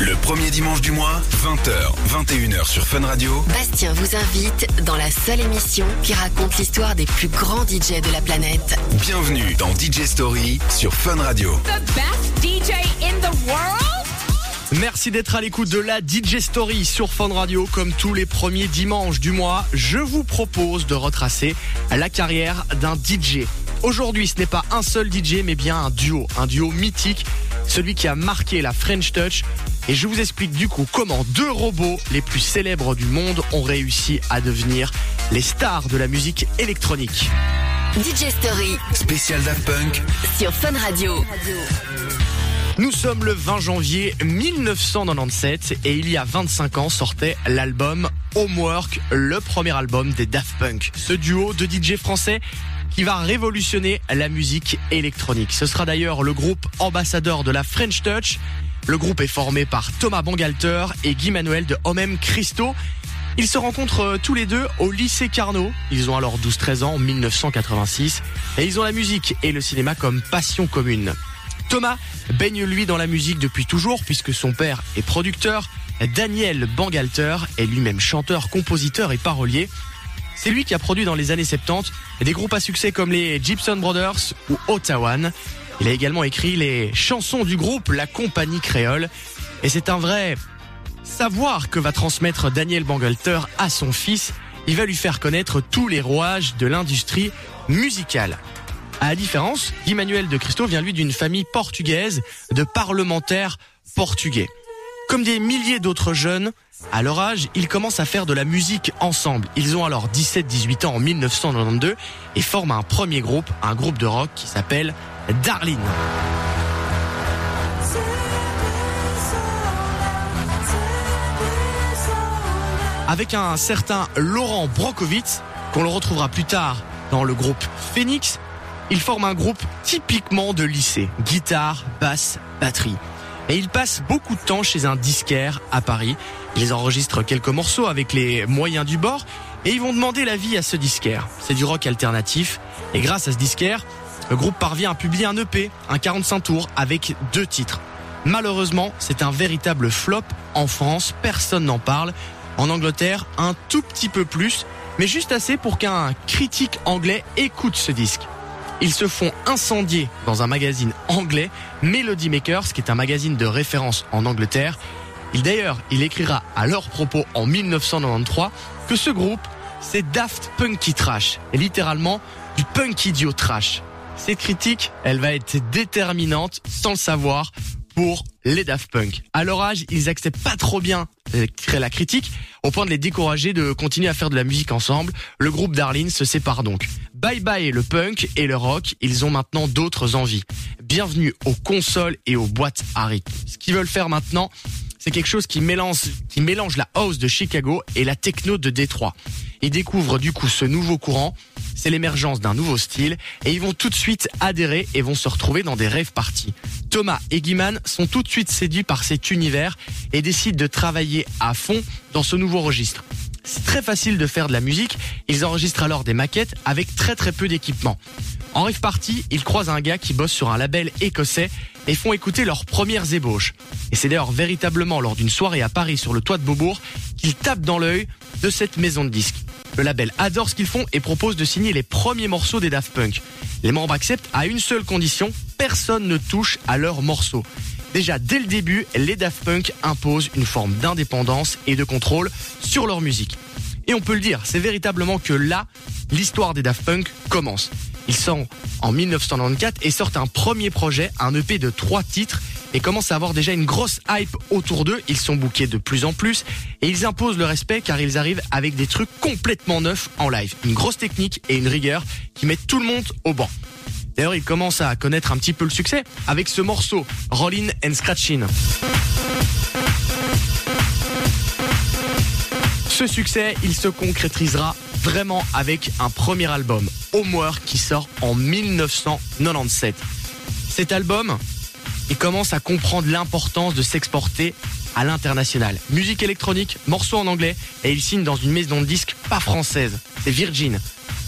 Le premier dimanche du mois, 20h, 21h sur Fun Radio. Bastien vous invite dans la seule émission qui raconte l'histoire des plus grands DJ de la planète. Bienvenue dans DJ Story sur Fun Radio. the best DJ in the world? Merci d'être à l'écoute de la DJ Story sur Fun Radio. Comme tous les premiers dimanches du mois, je vous propose de retracer la carrière d'un DJ. Aujourd'hui, ce n'est pas un seul DJ, mais bien un duo, un duo mythique, celui qui a marqué la French Touch. Et je vous explique du coup comment deux robots les plus célèbres du monde ont réussi à devenir les stars de la musique électronique. DJ Story Spécial Daft Punk, sur Fun Radio. Nous sommes le 20 janvier 1997 et il y a 25 ans sortait l'album Homework, le premier album des Daft Punk. Ce duo de DJ français qui va révolutionner la musique électronique. Ce sera d'ailleurs le groupe ambassadeur de la French Touch. Le groupe est formé par Thomas Bangalter et Guy Manuel de Homem Christo. Ils se rencontrent euh, tous les deux au lycée Carnot. Ils ont alors 12-13 ans en 1986 et ils ont la musique et le cinéma comme passion commune. Thomas baigne lui dans la musique depuis toujours puisque son père est producteur. Daniel Bangalter est lui-même chanteur, compositeur et parolier. C'est lui qui a produit dans les années 70 des groupes à succès comme les Gibson Brothers ou Ottawan. Il a également écrit les chansons du groupe La Compagnie Créole. Et c'est un vrai savoir que va transmettre Daniel Bangalter à son fils. Il va lui faire connaître tous les rouages de l'industrie musicale. À la différence, Guy Manuel de Cristo vient lui d'une famille portugaise de parlementaires portugais. Comme des milliers d'autres jeunes, à leur âge, ils commencent à faire de la musique ensemble. Ils ont alors 17-18 ans en 1992 et forment un premier groupe, un groupe de rock qui s'appelle Darlene. Avec un certain Laurent Brokowitz, qu'on le retrouvera plus tard dans le groupe Phoenix, ils forment un groupe typiquement de lycée. Guitare, basse, batterie. Et ils passent beaucoup de temps chez un disquaire à Paris. Ils enregistrent quelques morceaux avec les moyens du bord et ils vont demander l'avis à ce disquaire. C'est du rock alternatif et grâce à ce disquaire, le groupe parvient à publier un EP, un 45 tours avec deux titres. Malheureusement, c'est un véritable flop en France, personne n'en parle. En Angleterre, un tout petit peu plus, mais juste assez pour qu'un critique anglais écoute ce disque. Ils se font incendier dans un magazine anglais, Melody Makers, qui est un magazine de référence en Angleterre. Il d'ailleurs, il écrira à leur propos en 1993 que ce groupe, c'est Daft Punky Trash, et littéralement du punk idiot trash. Cette critique, elle va être déterminante, sans le savoir, pour les Daft Punk. À leur âge, ils acceptent pas trop bien la critique, au point de les décourager de continuer à faire de la musique ensemble. Le groupe Darlene se sépare donc. Bye bye le punk et le rock, ils ont maintenant d'autres envies. Bienvenue aux consoles et aux boîtes à rythme. Ce qu'ils veulent faire maintenant, c'est quelque chose qui mélange, la house de Chicago et la techno de Détroit. Ils découvrent du coup ce nouveau courant, c'est l'émergence d'un nouveau style, et ils vont tout de suite adhérer et vont se retrouver dans des rêves parties. Thomas et Guiman sont tout de suite séduits par cet univers et décident de travailler à fond dans ce nouveau registre. C'est très facile de faire de la musique, ils enregistrent alors des maquettes avec très très peu d'équipement. En rêve party, ils croisent un gars qui bosse sur un label écossais et font écouter leurs premières ébauches. Et c'est d'ailleurs véritablement lors d'une soirée à Paris sur le toit de Beaubourg qu'ils tapent dans l'œil de cette maison de disques. Le label adore ce qu'ils font et propose de signer les premiers morceaux des Daft Punk. Les membres acceptent à une seule condition, personne ne touche à leurs morceaux. Déjà dès le début, les Daft Punk imposent une forme d'indépendance et de contrôle sur leur musique. Et on peut le dire, c'est véritablement que là, l'histoire des Daft Punk commence. Ils sont en 1994 et sortent un premier projet, un EP de trois titres et commencent à avoir déjà une grosse hype autour d'eux. Ils sont bookés de plus en plus et ils imposent le respect car ils arrivent avec des trucs complètement neufs en live. Une grosse technique et une rigueur qui mettent tout le monde au banc. D'ailleurs, ils commencent à connaître un petit peu le succès avec ce morceau, Rollin' and Scratchin'. Ce succès, il se concrétisera vraiment avec un premier album, Homework, qui sort en 1997. Cet album, il commence à comprendre l'importance de s'exporter à l'international. Musique électronique, morceaux en anglais, et il signe dans une maison de disques pas française, c'est Virgin.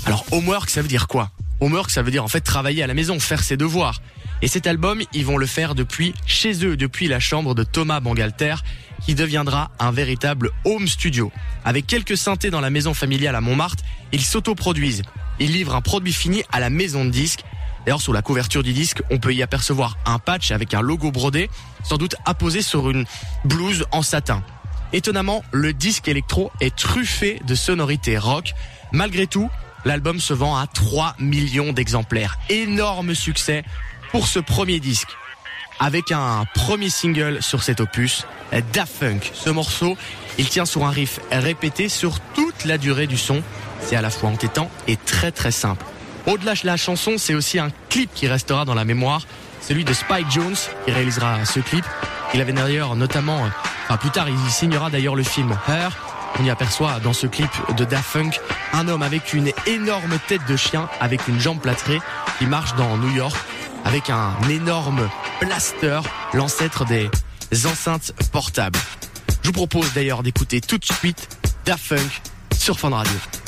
Alors Homework, ça veut dire quoi? Homework, ça veut dire en fait travailler à la maison, faire ses devoirs. Et cet album, ils vont le faire depuis chez eux, depuis la chambre de Thomas Bangalter, qui deviendra un véritable home studio. Avec quelques synthés dans la maison familiale à Montmartre, ils s'autoproduisent. Ils livrent un produit fini à la maison de disques. D'ailleurs, sous la couverture du disque, on peut y apercevoir un patch avec un logo brodé, sans doute apposé sur une blouse en satin. Étonnamment, le disque électro est truffé de sonorités rock. Malgré tout, l'album se vend à 3 millions d'exemplaires. Énorme succès pour ce premier disque. Avec un premier single sur cet opus, Daft Punk. Ce morceau, il tient sur un riff répété sur toute la durée du son. C'est à la fois entêtant et très très simple. Au-delà de la chanson, c'est aussi un clip qui restera dans la mémoire, celui de Spike Jones qui réalisera ce clip. Il avait d'ailleurs notamment plus tard, il signera d'ailleurs le film Her. On y aperçoit dans ce clip de Daft un homme avec une énorme tête de chien, avec une jambe plâtrée, qui marche dans New York avec un énorme blaster, l'ancêtre des enceintes portables. Je vous propose d'ailleurs d'écouter tout de suite Daft Punk sur Fun Radio.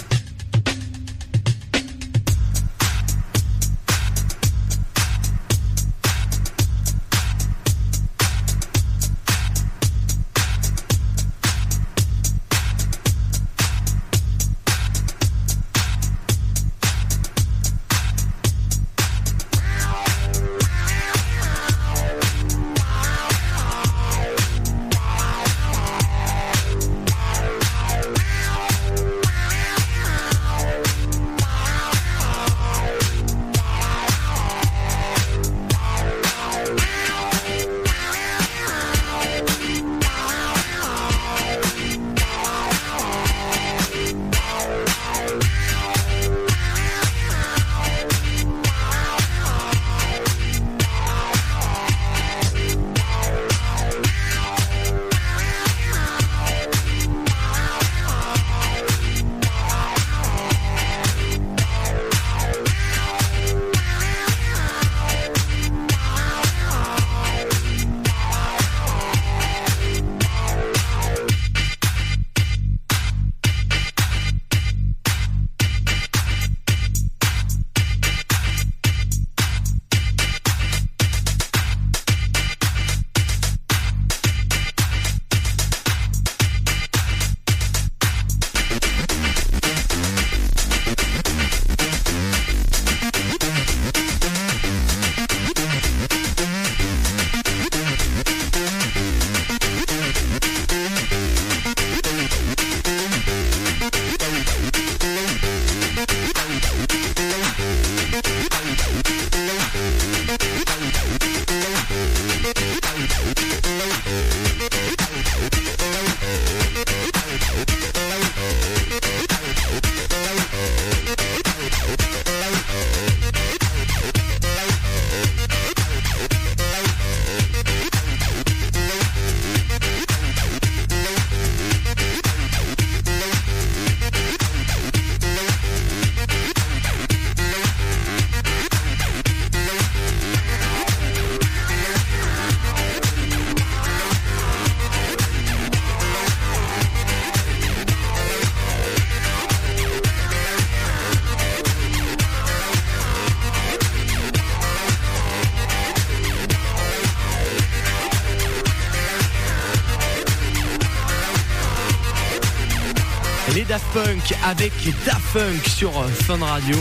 Avec Daft Punk sur Fun Radio.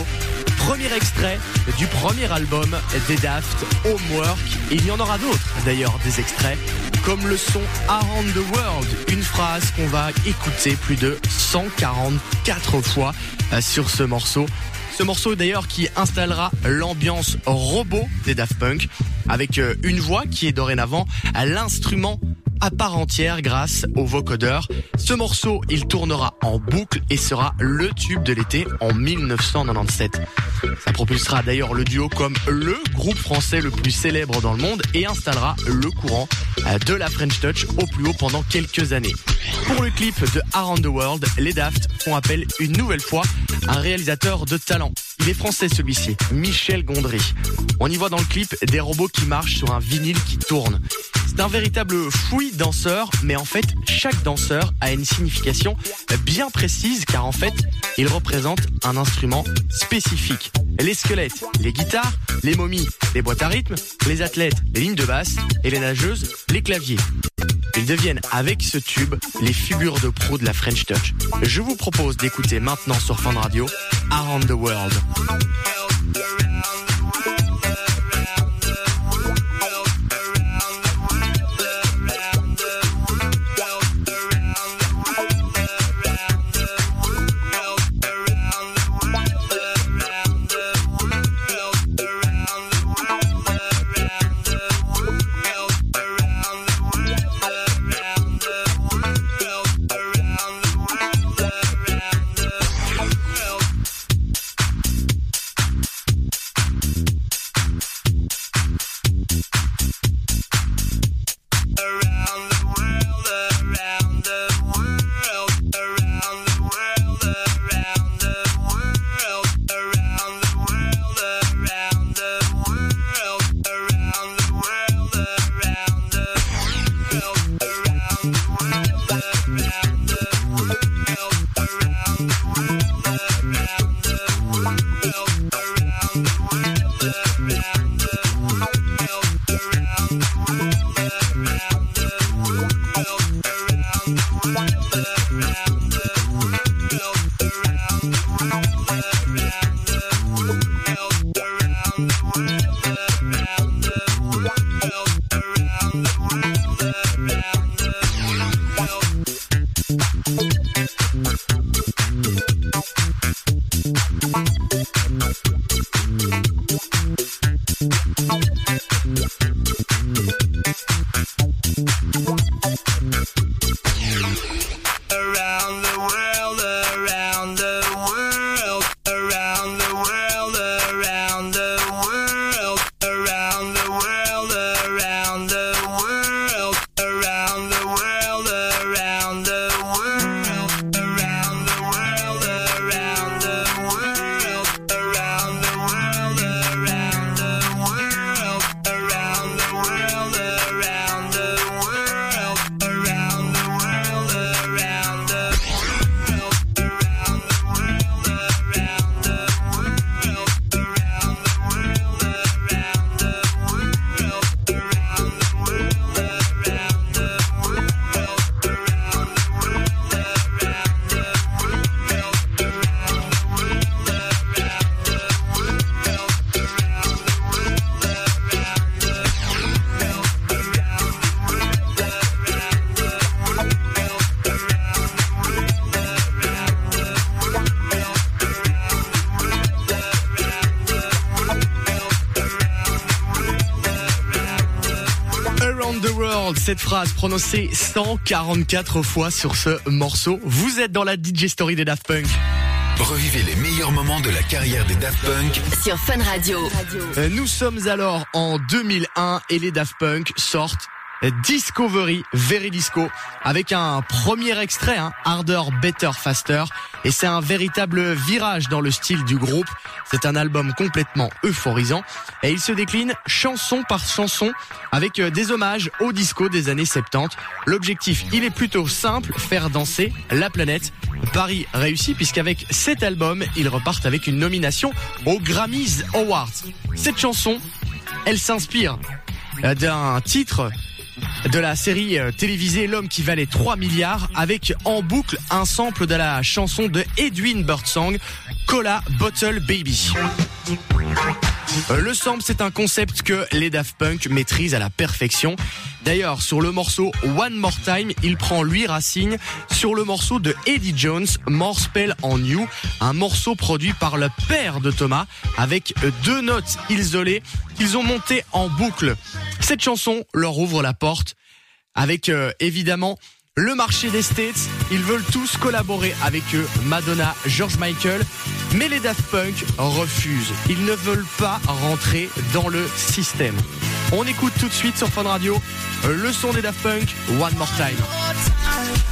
Premier extrait du premier album des Daft, Homework. il y en aura d'autres d'ailleurs, des extraits, comme le son Around the World, une phrase qu'on va écouter plus de 144 fois euh, sur ce morceau. Ce morceau d'ailleurs qui installera l'ambiance robot des Daft Punk avec euh, une voix qui est dorénavant l'instrument à part entière grâce au vocodeur. Ce morceau, il tournera en boucle et sera le tube de l'été en 1997. Ça propulsera d'ailleurs le duo comme le groupe français le plus célèbre dans le monde et installera le courant euh, de la French Touch au plus haut pendant quelques années. Pour le clip de Around the World, les Daft font appel une nouvelle fois à un réalisateur de talent. Il est français celui-ci, Michel Gondry. On y voit dans le clip des robots qui marchent sur un vinyle qui tourne. C'est un véritable fouille danseur, mais en fait, chaque danseur a une signification bien précise car en fait, il représente un instrument spécifique. Les squelettes, les guitares, les momies, les boîtes à rythme, les athlètes, les lignes de basse et les nageuses, les claviers. Ils deviennent avec ce tube les figures de pro de la French Touch. Je vous propose d'écouter maintenant sur Fun Radio Around the World. Cette phrase prononcée 144 fois sur ce morceau. Vous êtes dans la DJ Story des Daft Punk. Revivez les meilleurs moments de la carrière des Daft Punk sur Fun Radio. Euh, nous sommes alors en 2001 et les Daft Punk sortent Discovery, Very Disco, avec un premier extrait, hein, Harder, Better, Faster. Et c'est un véritable virage dans le style du groupe. C'est un album complètement euphorisant. Et il se décline chanson par chanson avec euh, des hommages au disco des années 70. L'objectif, il est plutôt simple, faire danser la planète. Paris réussit puisqu'avec cet album, ils repartent avec une nomination aux Grammys Awards. Cette chanson, elle s'inspire euh, d'un titre de la série euh, télévisée L'homme qui valait 3 milliards avec en boucle un sample de la chanson de Edwin Birdsong, Cola Bottle Baby. Euh, le sample, c'est un concept que les Daft Punk maîtrisent à la perfection. D'ailleurs, sur le morceau One More Time, il prend lui racine sur le morceau de Eddie Jones, More Spell on You, un morceau produit par le père de Thomas avec deux notes isolées qu'ils ont montées en boucle. Cette chanson leur ouvre la porte avec euh, évidemment le marché des States. Ils veulent tous collaborer avec eux, Madonna, George Michael, mais les Daft Punk refusent. Ils ne veulent pas rentrer dans le système. On écoute tout de suite sur Fun Radio le son des Daft Punk, One More Time.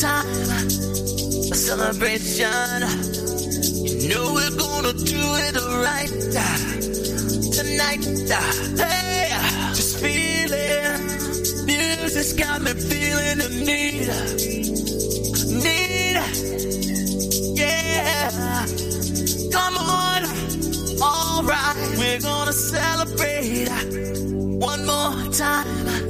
Time. A celebration. You know we're gonna do it right tonight. Hey, just feeling. Music's got me feeling the need. Need. Yeah. Come on. Alright, we're gonna celebrate one more time.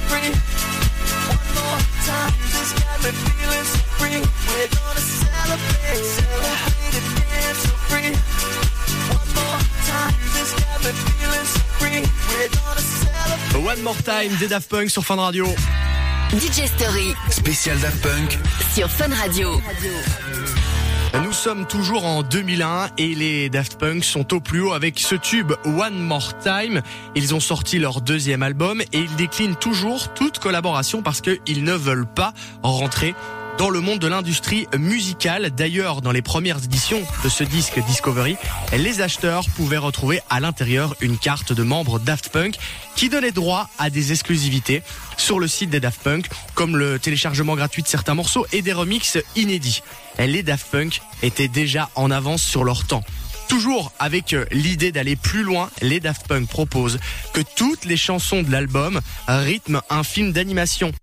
One more time. Music's got me feeling so free. We're gonna celebrate, celebrate and dance so free. One more time. Music's got me feeling so free. We're gonna celebrate. One More Time des Daft Punk sur Fun Radio. DJ Story Spécial Daft Punk. sur Fun Radio. Nous sommes toujours en 2001 et les Daft Punk sont au plus haut avec ce tube One More Time. Ils ont sorti leur deuxième album et ils déclinent toujours toute collaboration parce qu'ils ne veulent pas rentrer dans le monde de l'industrie musicale. D'ailleurs, dans les premières éditions de ce disque Discovery, les acheteurs pouvaient retrouver à l'intérieur une carte de membres Daft Punk qui donnait droit à des exclusivités sur le site des Daft Punk, comme le téléchargement gratuit de certains morceaux et des remixes inédits. Les Daft Punk étaient déjà en avance sur leur temps. Toujours avec euh, l'idée d'aller plus loin, les Daft Punk proposent que toutes les chansons de l'album rythment un film d'animation.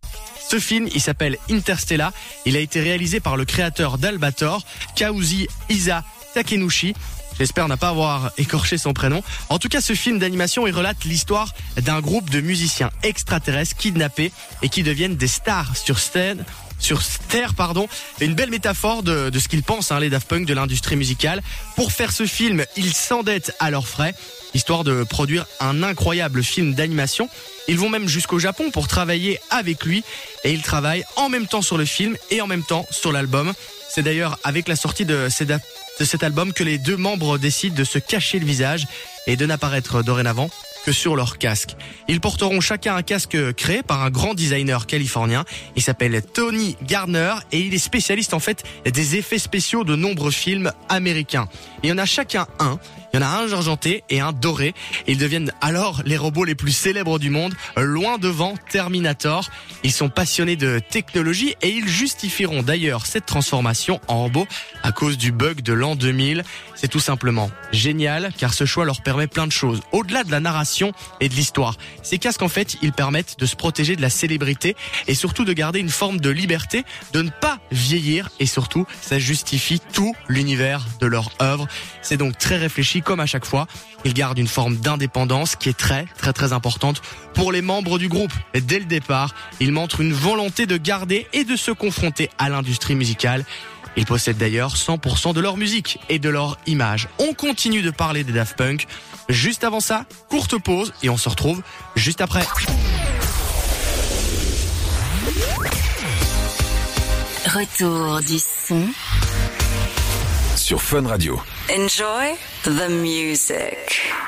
Ce film, il s'appelle Interstellar. Il a été réalisé par le créateur d'Albator, Kauzi Isa Takenushi. J'espère ne pas avoir écorché son prénom. En tout cas, ce film d'animation, il relate l'histoire d'un groupe de musiciens extraterrestres kidnappés et qui deviennent des stars sur scène sur Terre, pardon. Une belle métaphore de, ce qu'ils pensent, hein, les Daft Punk, de l'industrie musicale. Pour faire ce film, ils s'endettent à leurs frais, histoire de produire un incroyable film d'animation. Ils vont même jusqu'au Japon pour travailler avec lui, et ils travaillent en même temps sur le film et en même temps sur l'album. C'est d'ailleurs avec la sortie de cet album que les deux membres décident de se cacher le visage et de n'apparaître dorénavant que sur leur casque. Ils porteront chacun un casque créé par un grand designer californien. Il s'appelle Tony Gardner et il est spécialiste en fait des effets spéciaux de nombreux films américains. Il y en a chacun un Il y en a un argenté et un doré. Ils deviennent alors les robots les plus célèbres du monde, loin devant Terminator. Ils sont passionnés de technologie et ils justifieront d'ailleurs cette transformation en robot à cause du bug de l'an 2000. C'est tout simplement génial car ce choix leur permet plein de choses. Au-delà de la narration et de l'histoire, ces casques en fait, ils permettent de se protéger de la célébrité et surtout de garder une forme de liberté, de ne pas vieillir et surtout ça justifie tout l'univers de leur œuvre. C'est donc très réfléchi comme à chaque fois. Ils gardent une forme d'indépendance qui est très très très importante pour les membres du groupe. Dès le départ, ils montrent une volonté de garder et de se confronter à l'industrie musicale. Ils possèdent d'ailleurs 100% de leur musique et de leur image. On continue de parler des Daft Punk. Juste avant ça, courte pause et on se retrouve juste après. Retour du son. Sur Fun Radio. Enjoy the music.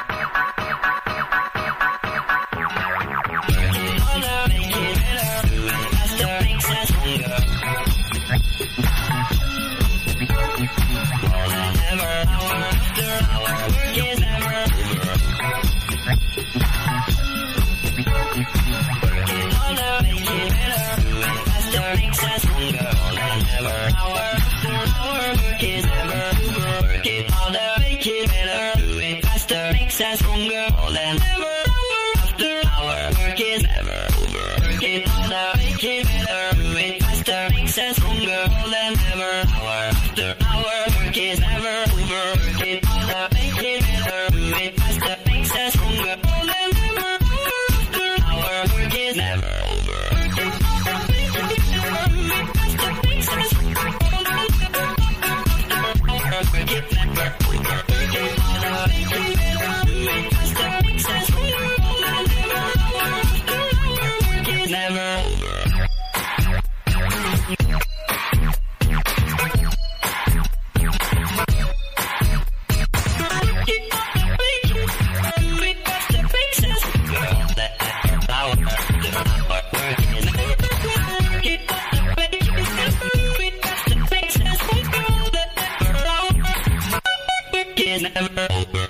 Bye.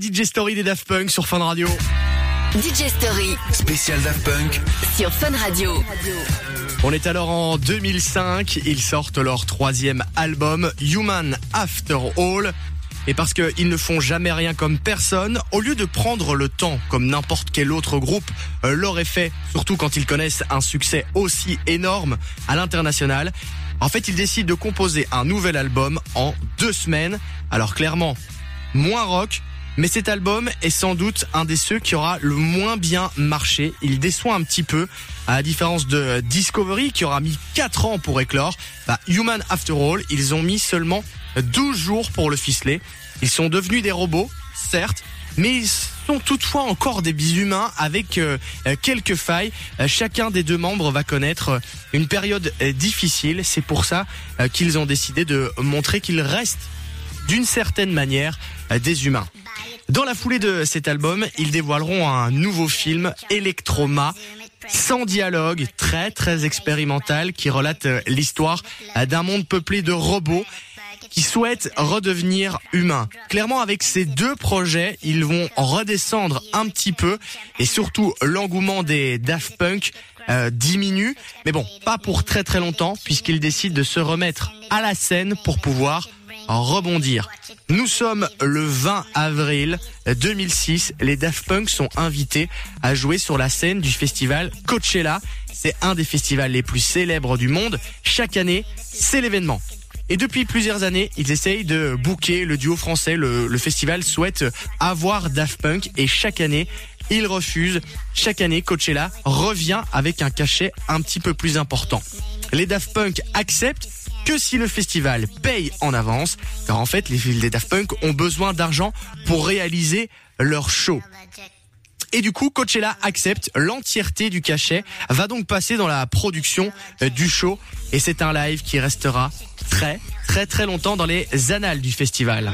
DJ Story des Daft Punk sur Fun Radio. DJ Story Spécial Daft Punk. sur Fun Radio. On est alors en 2005, ils sortent leur troisième album, Human After All. Et parce qu'ils ne font jamais rien comme personne, au lieu de prendre le temps comme n'importe quel autre groupe euh, l'aurait fait, surtout quand ils connaissent un succès aussi énorme à l'international, en fait ils décident de composer un nouvel album en deux semaines. Alors clairement, moins rock, mais cet album est sans doute un des ceux qui aura le moins bien marché. Il déçoit un petit peu, à la différence de Discovery qui aura mis 4 ans pour éclore. Bah, Human After All, ils ont mis seulement 12 jours pour le ficeler. Ils sont devenus des robots, certes, mais ils sont toutefois encore des bishumains avec euh, quelques failles. Euh, chacun des deux membres va connaître euh, une période difficile. C'est pour ça qu'ils ont décidé de montrer qu'ils restent d'une certaine manière des humains. Dans la foulée de cet album, ils dévoileront un nouveau film, Electroma, sans dialogue, très très expérimental, qui relate euh, l'histoire euh, d'un monde peuplé de robots qui souhaitent redevenir humains. Clairement, avec ces deux projets, ils vont redescendre un petit peu et surtout l'engouement des Daft Punk euh, diminue, mais bon, pas pour très très longtemps puisqu'ils décident de se remettre à la scène pour pouvoir rebondir. Nous sommes le 20 avril 2006. Les Daft Punk sont invités à jouer sur la scène du festival Coachella. C'est un des festivals les plus célèbres du monde. Chaque année, c'est l'événement. Et depuis plusieurs années, ils essayent de booker le duo français. Le, le festival souhaite avoir Daft Punk et chaque année, ils refusent. Chaque année, Coachella revient avec un cachet un petit peu plus important. Les Daft Punk acceptent que si le festival paye en avance, car en fait, les, les Daft Punk ont besoin d'argent pour réaliser leur show. Et du coup, Coachella accepte l'entièreté du cachet, va donc passer dans la production euh, du show, et c'est un live qui restera très, très, très longtemps dans les annales du festival.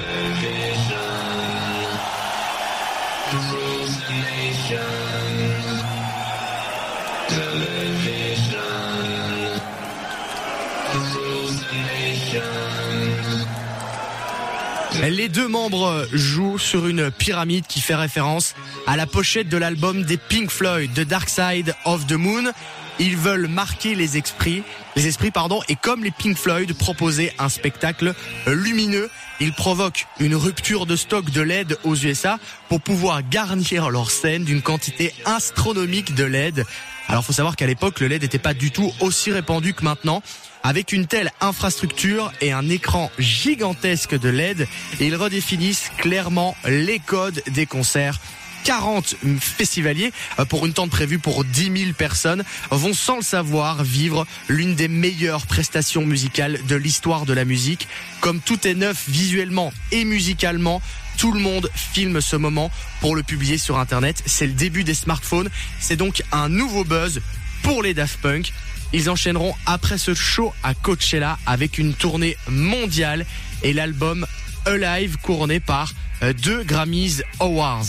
Les deux membres jouent sur une pyramide qui fait référence à la pochette de l'album des Pink Floyd, The Dark Side of the Moon. Ils veulent marquer les esprits, les esprits pardon, et comme les Pink Floyd proposaient un spectacle lumineux, ils provoquent une rupture de stock de LED aux USA pour pouvoir garnir leur scène d'une quantité astronomique de LED. Alors faut savoir qu'à l'époque le LED n'était pas du tout aussi répandu que maintenant. Avec une telle infrastructure et un écran gigantesque de LED, ils redéfinissent clairement les codes des concerts 40 festivaliers euh, pour une tente prévue pour 10 000 personnes vont sans le savoir vivre l'une des meilleures prestations musicales de l'histoire de la musique. Comme tout est neuf visuellement et musicalement, tout le monde filme ce moment pour le publier sur Internet. C'est le début des smartphones. C'est donc un nouveau buzz pour les Daft Punk. Ils enchaîneront après ce show à Coachella avec une tournée mondiale et l'album Alive couronné par euh, deux Grammys Awards.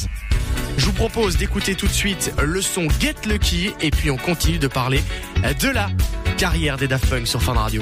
Je vous propose d'écouter tout de suite le son Get Lucky et puis on continue de parler euh, de la carrière des Daft Punk sur Fun Radio.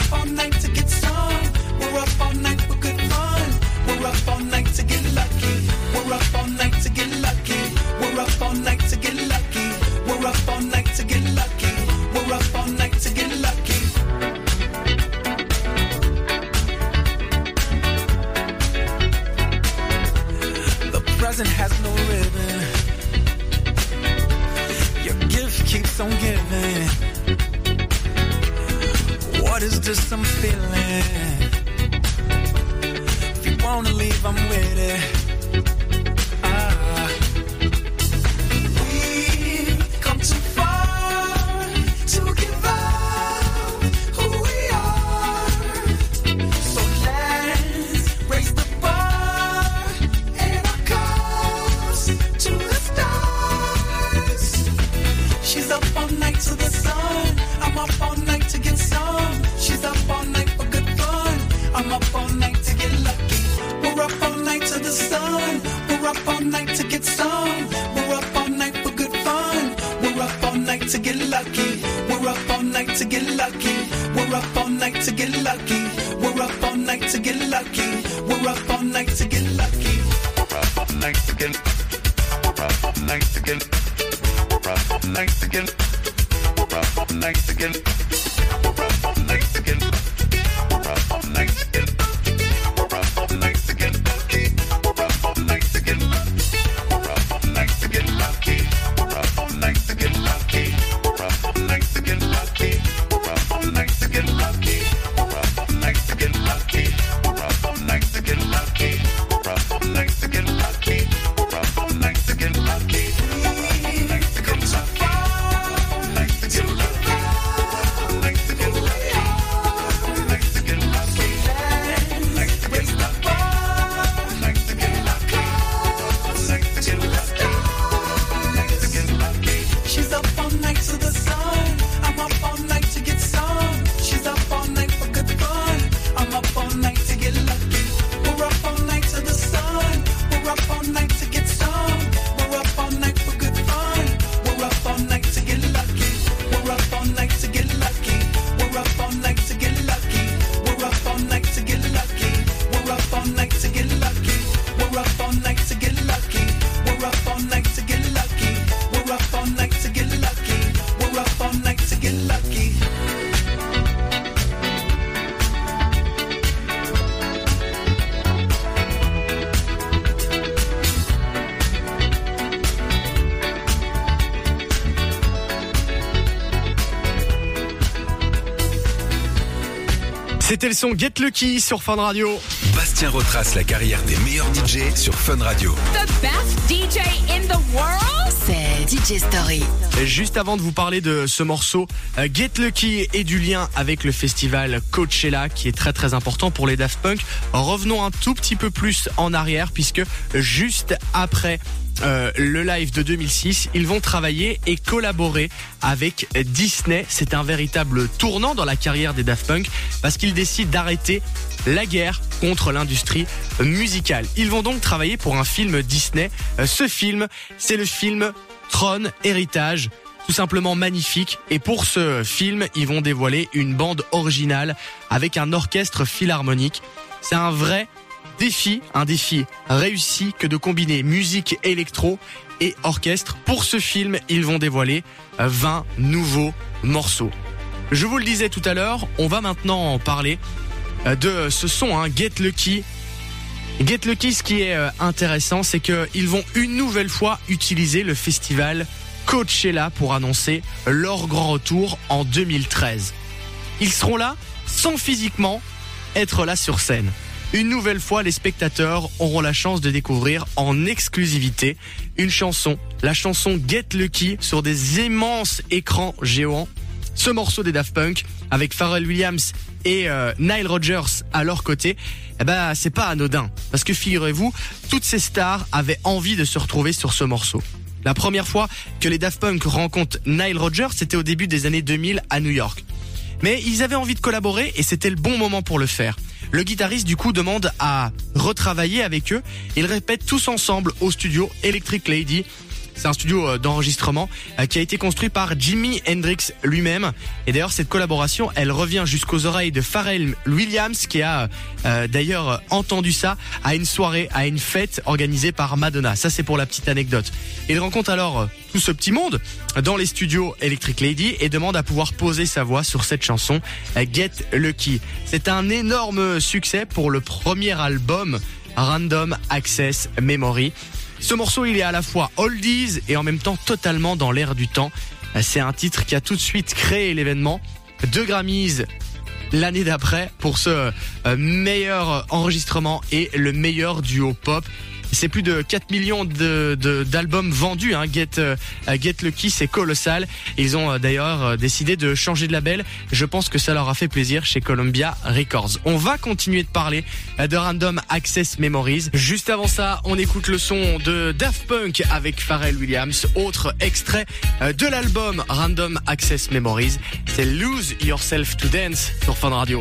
Up all night to get some. C'était le son Get Lucky sur Fun Radio. Bastien retrace la carrière des meilleurs DJ sur Fun Radio. The best DJ in the world? DJ Story. Juste avant de vous parler de ce morceau euh, Get Lucky et du lien avec le festival Coachella qui est très très important pour les Daft Punk, revenons un tout petit peu plus en arrière puisque juste après euh, le live de 2006, ils vont travailler et collaborer avec Disney. C'est un véritable tournant dans la carrière des Daft Punk parce qu'ils décident d'arrêter la guerre contre l'industrie musicale. Ils vont donc travailler pour un film Disney. Euh, Ce film, c'est le film Tron Héritage tout simplement magnifique. Et pour ce film, ils vont dévoiler une bande originale avec un orchestre philharmonique. C'est un vrai défi, un défi réussi que de combiner musique électro et orchestre. Pour ce film, ils vont dévoiler 20 nouveaux morceaux. Je vous le disais tout à l'heure, on va maintenant en parler euh, de ce son, hein, Get Lucky. Get Lucky, ce qui est euh, intéressant, c'est qu'ils vont une nouvelle fois utiliser le festival Coachella pour annoncer leur grand retour en 2013. Ils seront là sans physiquement être là sur scène. Une nouvelle fois, les spectateurs auront la chance de découvrir en exclusivité une chanson, la chanson Get Lucky sur des immenses écrans géants. Ce morceau des Daft Punk avec Pharrell Williams et euh, Nile Rodgers à leur côté, eh ben c'est pas anodin parce que figurez-vous, toutes ces stars avaient envie de se retrouver sur ce morceau. La première fois que les Daft Punk rencontrent Nile Rodgers, c'était au début des années 2000 à New York. Mais ils avaient envie de collaborer et c'était le bon moment pour le faire. Le guitariste du coup demande à retravailler avec eux. Ils répètent tous ensemble au studio Electric Lady. C'est un studio euh, d'enregistrement euh, qui a été construit par Jimi Hendrix lui-même. Et d'ailleurs, cette collaboration, elle revient jusqu'aux oreilles de Pharrell Williams, qui a euh, d'ailleurs entendu ça à une soirée, à une fête organisée par Madonna. Ça, c'est pour la petite anecdote. Il rencontre alors tout ce petit monde dans les studios Electric Lady et demande à pouvoir poser sa voix sur cette chanson Get Lucky. C'est un énorme succès pour le premier album Random Access Memory. Ce morceau, il est à la fois oldies et en même temps totalement dans l'air du temps. C'est un titre qui a tout de suite créé l'événement. Deux Grammys l'année d'après pour ce euh, meilleur enregistrement et le meilleur duo pop. C'est plus de 4 millions de de- d'albums vendus. Hein. Get, euh, Get Lucky, c'est colossal. Ils ont euh, d'ailleurs euh, décidé de changer de label. Je pense que ça leur a fait plaisir chez Columbia Records. On va continuer de parler de Random Access Memories. Juste avant ça, on écoute le son de Daft Punk avec Pharrell Williams. Autre extrait de l'album Random Access Memories. C'est Lose Yourself to Dance sur Fun Radio.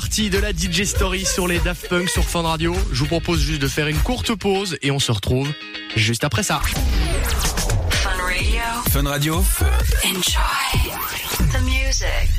Partie de la DJ Story sur les Daft Punk sur Fun Radio. Je vous propose juste de faire une courte pause et on se retrouve juste après ça. Fun Radio. Fun Radio. Enjoy the music.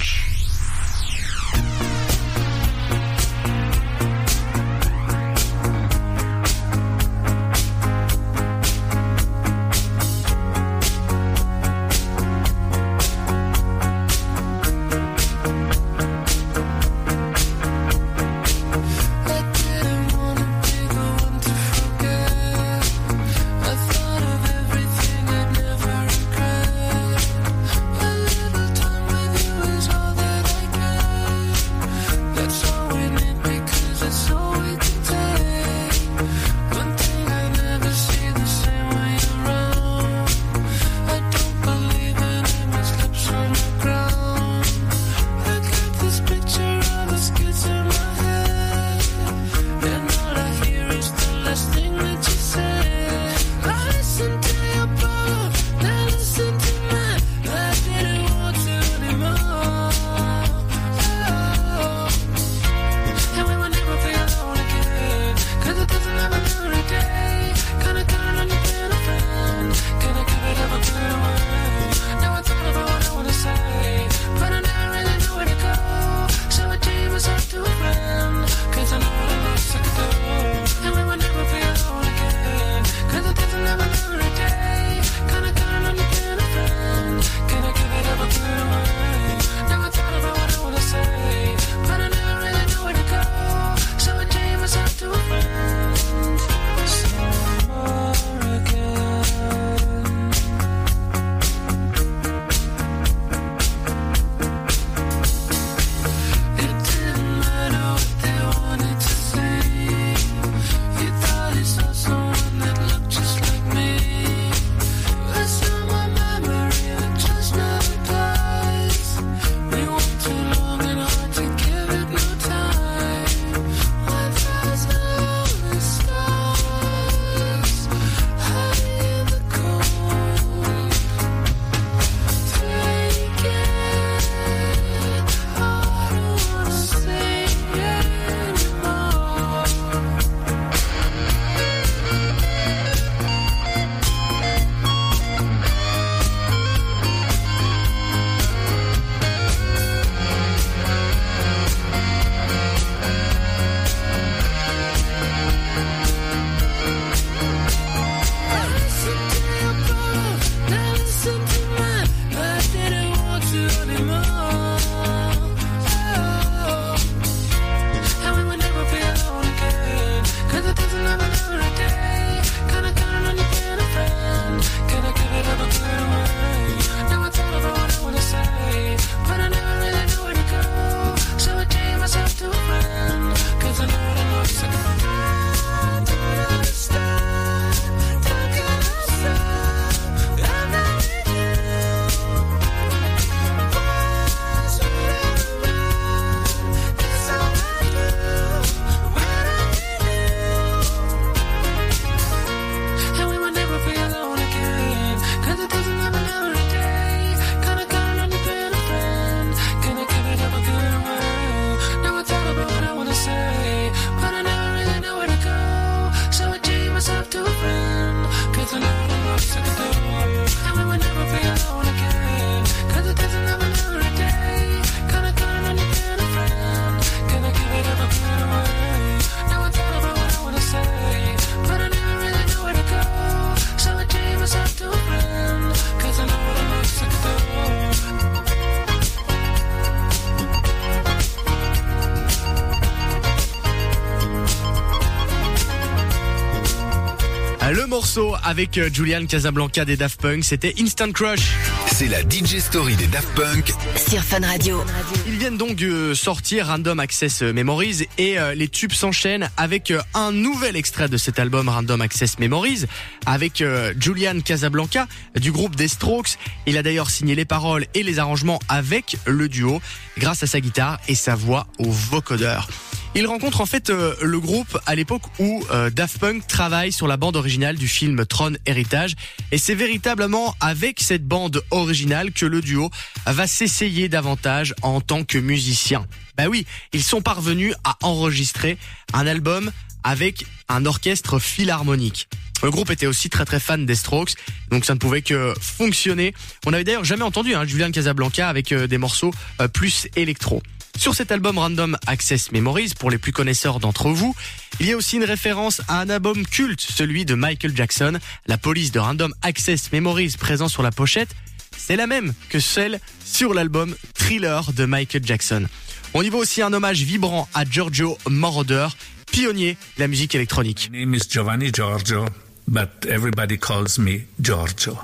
Avec euh, Julian Casablanca des Daft Punk, c'était Instant Crush. C'est la DJ Story des Daft Punk Sur Fun Radio. Ils viennent donc de sortir Random Access Memories et euh, les tubes s'enchaînent avec euh, un nouvel extrait de cet album Random Access Memories avec euh, Julian Casablanca du groupe des Strokes. Il a d'ailleurs signé les paroles et les arrangements avec le duo grâce à sa guitare et sa voix au vocodeur. Il rencontre en fait euh, le groupe à l'époque où euh, Daft Punk travaille sur la bande originale du film Tron Héritage et c'est véritablement avec cette bande originale que le duo va s'essayer davantage en tant que musicien. Bah oui, ils sont parvenus à enregistrer un album avec un orchestre philharmonique. Le groupe était aussi très très fan des Strokes, donc ça ne pouvait que fonctionner. On avait d'ailleurs jamais entendu hein, Julian Casablanca avec euh, des morceaux euh, plus électro. Sur cet album Random Access Memories, pour les plus connaisseurs d'entre vous, il y a aussi une référence à un album culte, celui de Michael Jackson. La police de Random Access Memories présent sur la pochette, c'est la même que celle sur l'album Thriller de Michael Jackson. On y voit aussi un hommage vibrant à Giorgio Moroder, pionnier de la musique électronique. My name is Giovanni Giorgio, but everybody calls me Giorgio.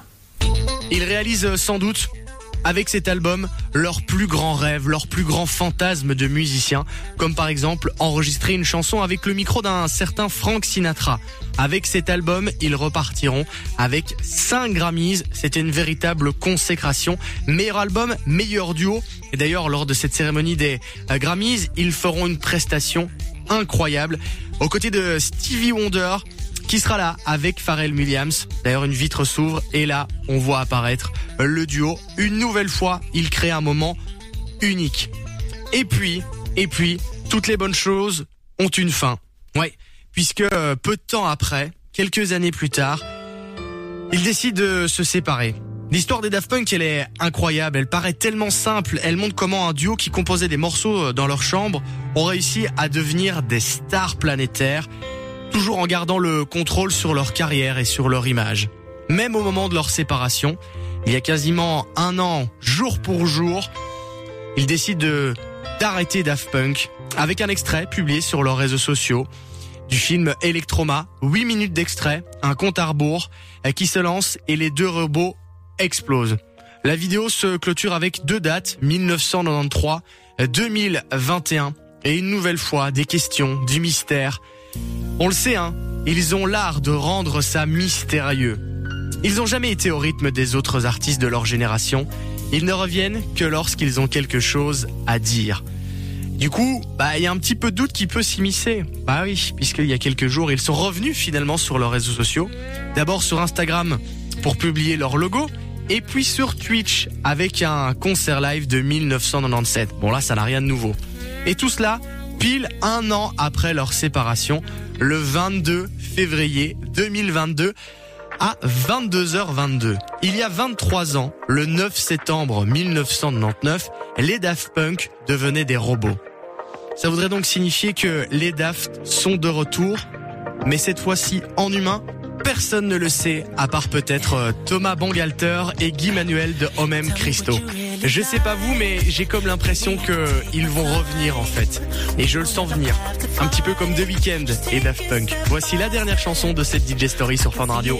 Ils réalisent euh, sans doute avec cet album leur plus grand rêve, leur plus grand fantasme de musicien, comme par exemple enregistrer une chanson avec le micro d'un certain Frank Sinatra. Avec cet album, ils repartiront avec 5 Grammys, c'était une véritable consécration. Meilleur album, meilleur duo. Et d'ailleurs, lors de cette cérémonie des euh, Grammys, ils feront une prestation incroyable aux côtés de Stevie Wonder qui sera là avec Pharrell Williams. D'ailleurs, une vitre s'ouvre et là, on voit apparaître le duo. Une nouvelle fois, il crée un moment unique. Et puis, et puis, toutes les bonnes choses ont une fin. Ouais, puisque euh, peu de temps après, quelques années plus tard, ils décident de se séparer. L'histoire des Daft Punk, elle est incroyable, elle paraît tellement simple, elle montre comment un duo qui composait des morceaux euh, dans leur chambre ont réussi à devenir des stars planétaires toujours en gardant le contrôle sur leur carrière et sur leur image. Même au moment de leur séparation, il y a quasiment un an, jour pour jour, ils décident de d'arrêter Daft Punk avec un extrait publié sur leurs réseaux sociaux du film Electroma, 8 minutes d'extrait, un compte à rebours euh, qui se lance et les deux robots explosent. La vidéo se clôture avec deux dates, 1993, 2021 et une nouvelle fois des questions, du mystère, on le sait, hein, ils ont l'art de rendre ça mystérieux. Ils n'ont jamais été au rythme des autres artistes de leur génération. Ils ne reviennent que lorsqu'ils ont quelque chose à dire. Du coup, bah, il y a un petit peu de doute qui peut s'immiscer. Bah oui, puisqu'il y a quelques jours, ils sont revenus finalement sur leurs réseaux sociaux. D'abord sur Instagram pour publier leur logo, et puis sur Twitch avec un concert live de 1997. Bon là, ça n'a rien de nouveau. Et tout cela pile un an après leur séparation, le 22 février 2022 à 22h22. Il y a 23 ans, le 9 septembre 1999, les Daft Punk devenaient des robots. Ça voudrait donc signifier que les Daft sont de retour, mais cette fois-ci en humain. Personne ne le sait, à part peut-être euh, Thomas Bangalter et Guy Manuel de Homem Christo. Je sais pas vous, mais j'ai comme l'impression que ils vont revenir en fait. Et je le sens venir. Un petit peu comme The Weeknd et Daft Punk. Voici la dernière chanson de cette DJ Story sur Fun Radio.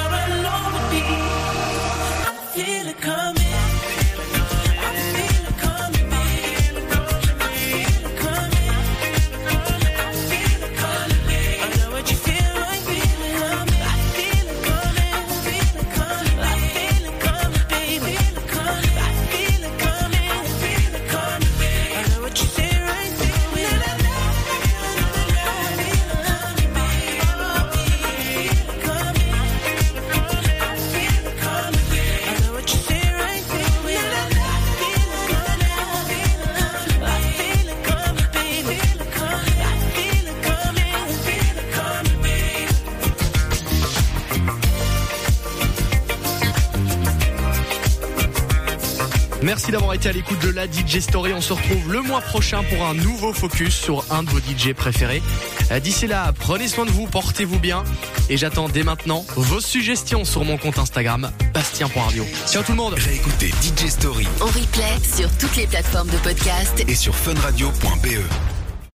été à l'écoute de la DJ Story. On se retrouve le mois prochain pour un nouveau focus sur un de vos DJ préférés. Euh, D'ici là, prenez soin de vous, portez-vous bien. Et j'attends dès maintenant vos suggestions sur mon compte Instagram, bastien.radio. Ciao tout le monde Réécoutez DJ Story En replay sur toutes les plateformes de podcast et sur funradio.be.